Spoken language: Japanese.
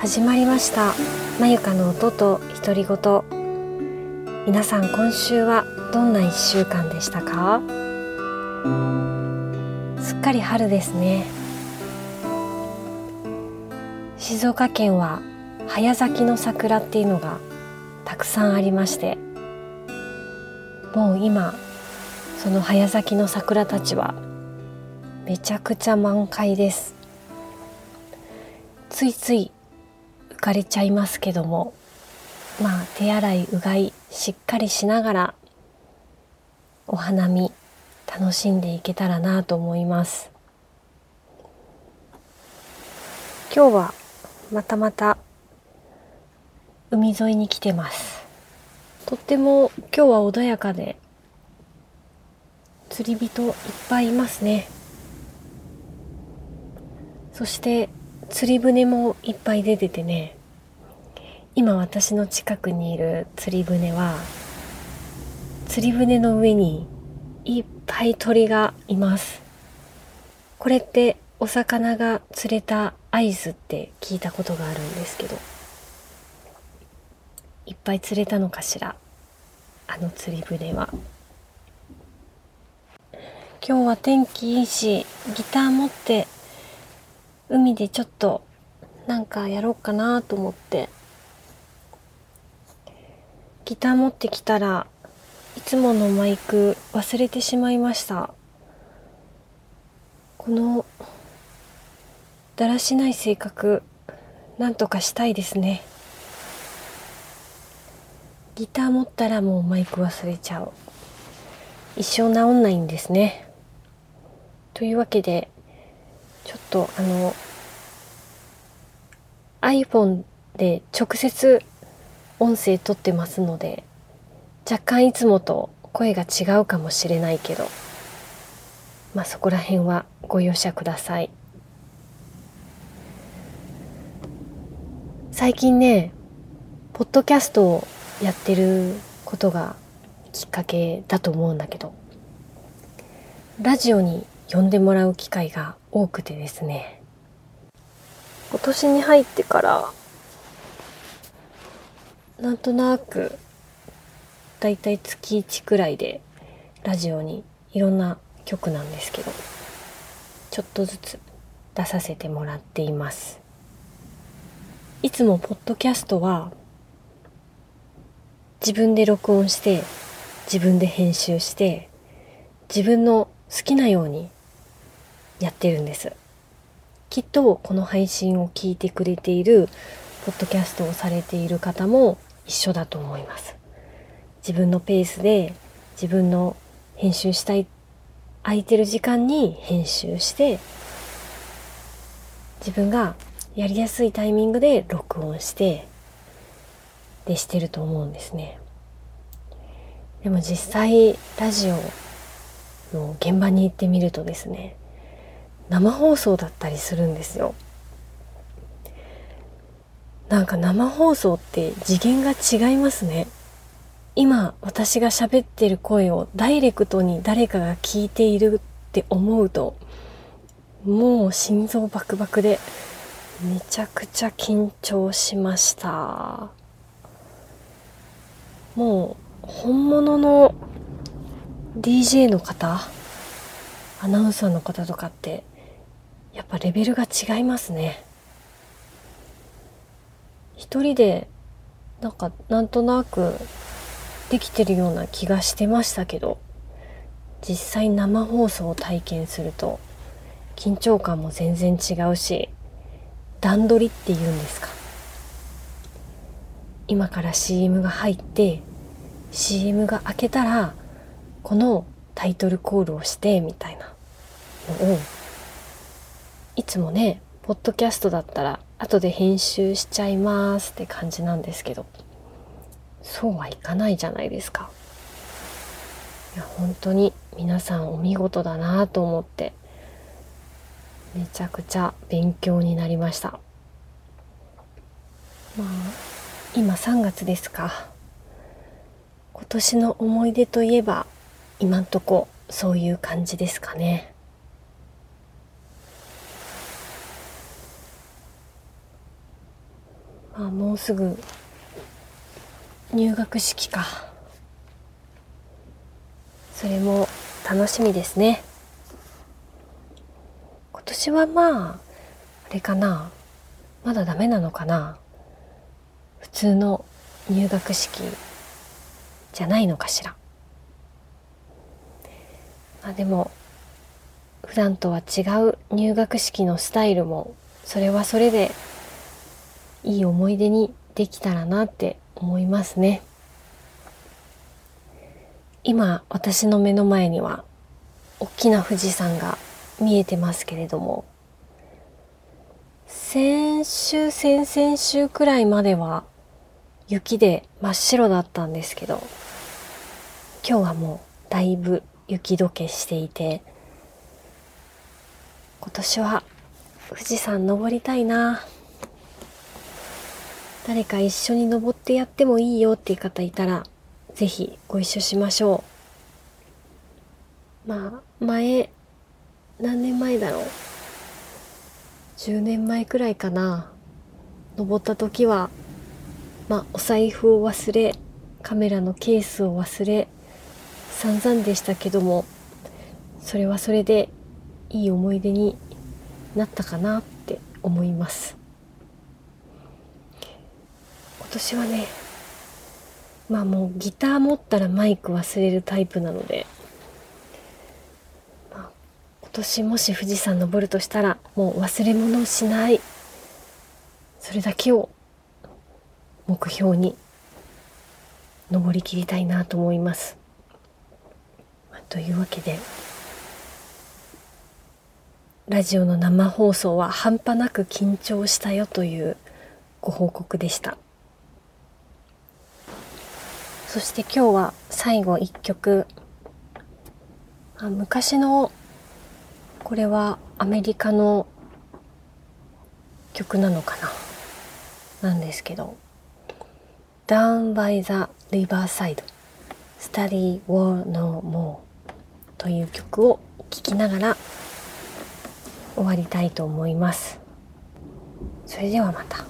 始まりました。まゆかの音と独り言皆さん今週はどんな1週間でしたか？すっかり春ですね。静岡県は早咲きの桜っていうのがたくさんありましてもう今その早咲きの桜たちはめちゃくちゃ満開です。ついついかれちゃいますけどもまあ手洗いうがいしっかりしながらお花見楽しんでいけたらなと思います。今日はまたまた海沿いに来てます。とっても今日は穏やかで釣り人いっぱいいますね。そして釣り船もいっぱい出ててね。今私の近くにいる釣り船は釣り船の上にいっぱい鳥がいます。これってお魚が釣れた合図って聞いたことがあるんですけどいっぱい釣れたのかしら？あの釣り船は。今日は天気いいしギター持って海でちょっとなんかやろうかなと思って。ギター持ってきたらいつものマイク忘れてしまいました。このだらしない性格なんとかしたいですね。ギター持ったらもうマイク忘れちゃう。一生治んないんですね。というわけでちょっとあの iPhone で直接音声撮ってますので若干いつもと声が違うかもしれないけどまあそこら辺はご容赦ください。最近ねポッドキャストをやってることがきっかけだと思うんだけどラジオに呼んでもらう機会が多くてですね。今年に入ってからなんとなくだいたい月1くらいでラジオにいろんな曲なんですけどちょっとずつ出させてもらっています。いつもポッドキャストは自分で録音して自分で編集して自分の好きなようにやってるんです。きっとこの配信を聞いてくれているポッドキャストをされている方も一緒だと思います。自分のペースで自分の編集したい空いてる時間に編集して自分がやりやすいタイミングで録音してでしてると思うんですね。でも実際ラジオの現場に行ってみるとですね生放送だったりするんですよ。なんか生放送って次元が違いますね。今私が喋ってる声をダイレクトに誰かが聞いているって思うともう心臓バクバクでめちゃくちゃ緊張しました。もう本物の DJ の方アナウンサーの方とかってやっぱレベルが違いますね。一人でなんかなんとなくできてるような気がしてましたけど実際生放送を体験すると緊張感も全然違うし段取りっていうんですか。今から CM が入って CM が開けたらこのタイトルコールをしてみたいなのをいつもねポッドキャストだったら後で編集しちゃいますって感じなんですけどそうはいかないじゃないですか。いや本当に皆さんお見事だなと思ってめちゃくちゃ勉強になりました。まあ今3月ですか。今年の思い出といえば今んとこそういう感じですかね。もうすぐ入学式か。それも楽しみですね。今年はまああれかな。まだダメなのかな。普通の入学式じゃないのかしら。まあでも普段とは違う入学式のスタイルもそれはそれでいい思い出にできたらなって思いますね。今私の目の前には大きな富士山が見えてますけれども先週先々週くらいまでは雪で真っ白だったんですけど今日はもうだいぶ雪解けしていて今年は富士山登りたいな。誰か一緒に登ってやってもいいよっていう方いたらぜひご一緒しましょう。まあ前何年前だろう？10年前くらいかな。登った時はまあお財布を忘れカメラのケースを忘れ散々でしたけどもそれはそれでいい思い出になったかなって思います。今年はねまあもうギター持ったらマイク忘れるタイプなので、まあ、今年もし富士山登るとしたらもう忘れ物をしないそれだけを目標に登りきりたいなと思います。というわけでラジオの生放送は半端なく緊張したよというご報告でしたそして今日は最後1曲。あ昔のこれはアメリカの曲なのかな？なんですけど「Down by the Riverside Study War No More」という曲を聴きながら終わりたいと思います。それではまた。